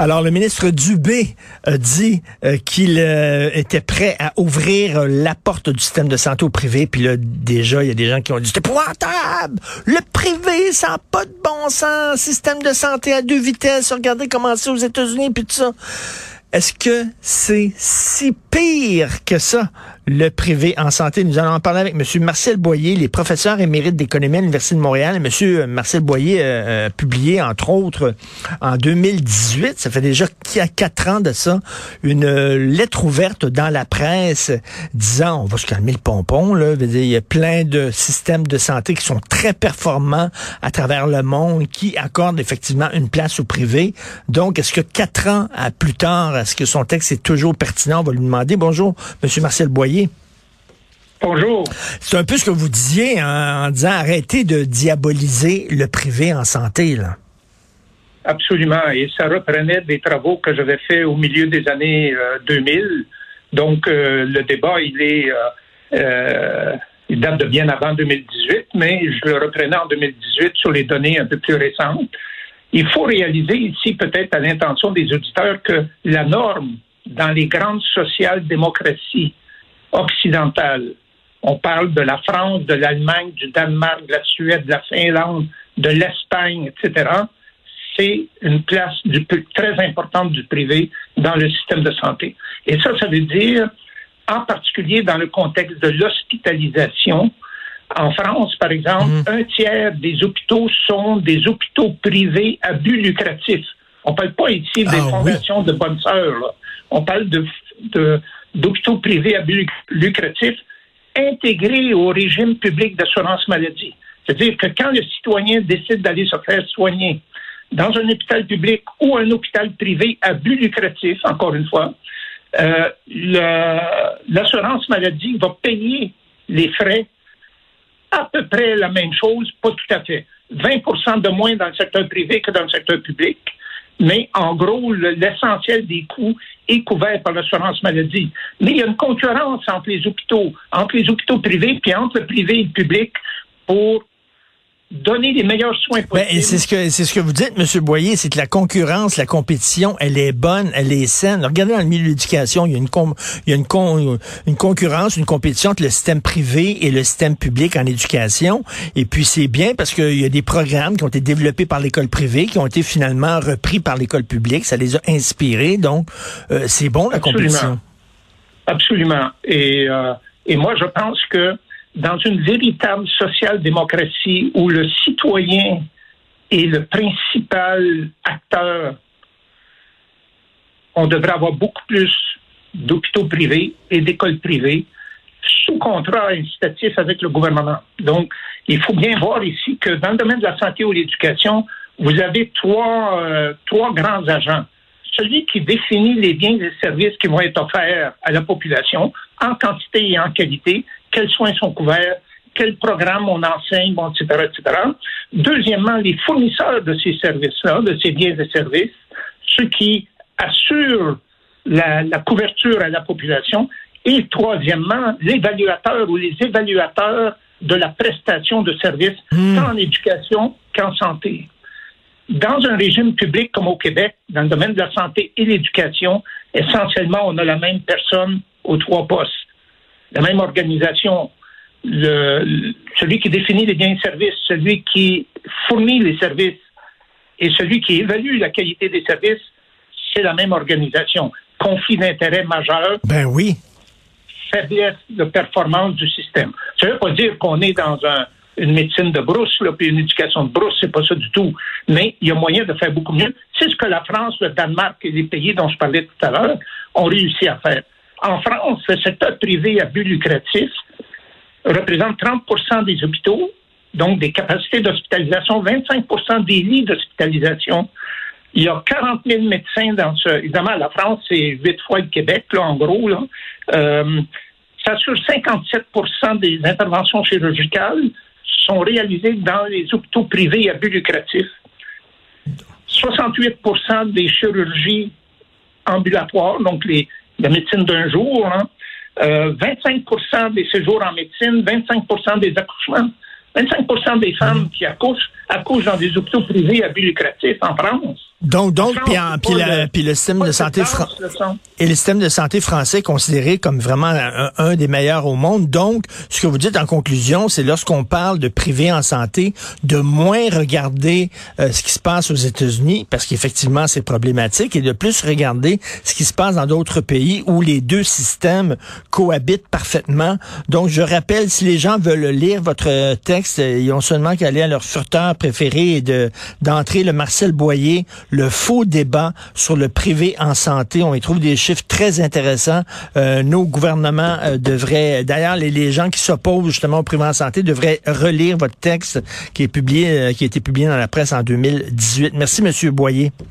Alors, le ministre Dubé a dit euh, qu'il euh, était prêt à ouvrir la porte du système de santé au privé. Puis là, déjà, il y a des gens qui ont dit, c'est épouvantable! Le privé, ça n'a pas de bon sens! Système de santé à deux vitesses. Regardez comment c'est aux États-Unis, puis tout ça. Est-ce que c'est si pire que ça, le privé en santé? Nous allons en parler avec M. Marcel Boyer, les professeurs émérites d'économie à l'Université de Montréal. M. Marcel Boyer euh, a publié, entre autres, en 2018, ça fait déjà quatre ans de ça, une lettre ouverte dans la presse disant, on va se calmer le pompon, là. Il y a plein de systèmes de santé qui sont très performants à travers le monde, qui accordent effectivement une place au privé. Donc, est-ce que quatre ans plus tard, est-ce que son texte est toujours pertinent? On va lui demander. Bonjour, M. Marcel Boyer. Bonjour. C'est un peu ce que vous disiez en, disant arrêtez de diaboliser le privé en santé. Là. Absolument. Et ça reprenait des travaux que j'avais faits au milieu des années 2000. Euh, Donc, euh, le débat, il est... Euh, il date de bien avant 2018, mais je le reprenais en 2018 sur les données un peu plus récentes. Il faut réaliser ici, peut-être à l'intention des auditeurs, que la norme dans les grandes social-démocraties occidentales, on parle de la France, de l'Allemagne, du Danemark, de la Suède, de la Finlande, de l'Espagne, etc., c'est une place du, très importante du privé dans le système de santé. Et ça, ça veut dire, en particulier dans le contexte de l'hospitalisation, en France, par exemple, mmh. un tiers des hôpitaux sont des hôpitaux privés à but lucratif. On ne parle pas ici des ah fondations de bonnes sœurs. On parle de, d'hôpitaux privés à but lucratif intégrés au régime public d'assurance maladie. C'est-à-dire que quand le citoyen décide d'aller se faire soigner dans un hôpital public ou un hôpital privé à but lucratif, encore une fois, euh, l'assurance maladie va payer les frais à peu près la même chose, pas tout à fait. 20% de moins dans le secteur privé que dans le secteur public. Mais en gros, l'essentiel des coûts est couvert par l'assurance maladie. Mais il y a une concurrence entre les hôpitaux, entre les hôpitaux privés, puis entre le privé et le public pour donner les meilleurs soins ben, possibles. c'est ce que c'est ce que vous dites, M. Boyer, c'est que la concurrence, la compétition, elle est bonne, elle est saine. Regardez dans le milieu de l'éducation, il y a une il y a une, une concurrence, une compétition entre le système privé et le système public en éducation. Et puis c'est bien parce qu'il y a des programmes qui ont été développés par l'école privée, qui ont été finalement repris par l'école publique. Ça les a inspirés. Donc euh, c'est bon la compétition. Absolument. Et euh, et moi je pense que dans une véritable social-démocratie où le citoyen est le principal acteur, on devrait avoir beaucoup plus d'hôpitaux privés et d'écoles privées sous contrat incitatif avec le gouvernement. Donc, il faut bien voir ici que dans le domaine de la santé ou de l'éducation, vous avez trois, euh, trois grands agents. Celui qui définit les biens et services qui vont être offerts à la population en quantité et en qualité, quels soins sont couverts, quels programmes on enseigne, bon, etc., etc. Deuxièmement, les fournisseurs de ces services-là, de ces biens et services, ceux qui assurent la, couverture à la population. Et troisièmement, l'évaluateur ou les évaluateurs de la prestation de services, hmm. tant en éducation qu'en santé. Dans un régime public comme au Québec, dans le domaine de la santé et l'éducation, essentiellement, on a la même personne aux trois postes la même organisation, le, celui qui définit les biens et services, celui qui fournit les services et celui qui évalue la qualité des services, c'est la même organisation. Conflit d'intérêt majeur. Ben oui. Faiblesse de performance du système. Ça ne veut pas dire qu'on est dans une médecine de brousse, là, puis une éducation de brousse, c'est pas ça du tout. Mais il y a moyen de faire beaucoup mieux. C'est ce que la France, le Danemark et les pays dont je parlais tout à l'heure ont réussi à faire. En France, le secteur privé à but lucratif représente 30% des hôpitaux, donc des capacités d'hospitalisation, 25% des lits d'hospitalisation. Il y a 40 000 médecins dans ce. Évidemment, la France, c'est huit fois le Québec, là, en gros. Là. Euh, ça assure 57% des interventions chirurgicales sont réalisées dans les hôpitaux privés à but lucratif. 68% des chirurgies ambulatoires, donc les, la médecine d'un jour, hein, 25% euh, des séjours en médecine, 25% des accouchements. 25% des femmes mmh. qui accouchent accouchent dans des hôpitaux privés à but lucratif en France. Donc, donc, puis, puis, le système de santé et le système de santé français considéré comme vraiment un, des meilleurs au monde. Donc, ce que vous dites en conclusion, c'est lorsqu'on parle de privé en santé, de moins regarder euh, ce qui se passe aux États-Unis, parce qu'effectivement c'est problématique, et de plus regarder ce qui se passe dans d'autres pays où les deux systèmes cohabitent parfaitement. Donc, je rappelle, si les gens veulent lire votre texte, ils ont seulement qu'à aller à leur furteur préféré et de d'entrer le Marcel Boyer le faux débat sur le privé en santé. On y trouve des chiffres très intéressants. Euh, nos gouvernements euh, devraient, d'ailleurs, les, gens qui s'opposent justement au privé en santé devraient relire votre texte qui est publié, euh, qui a été publié dans la presse en 2018. Merci, Monsieur Boyer.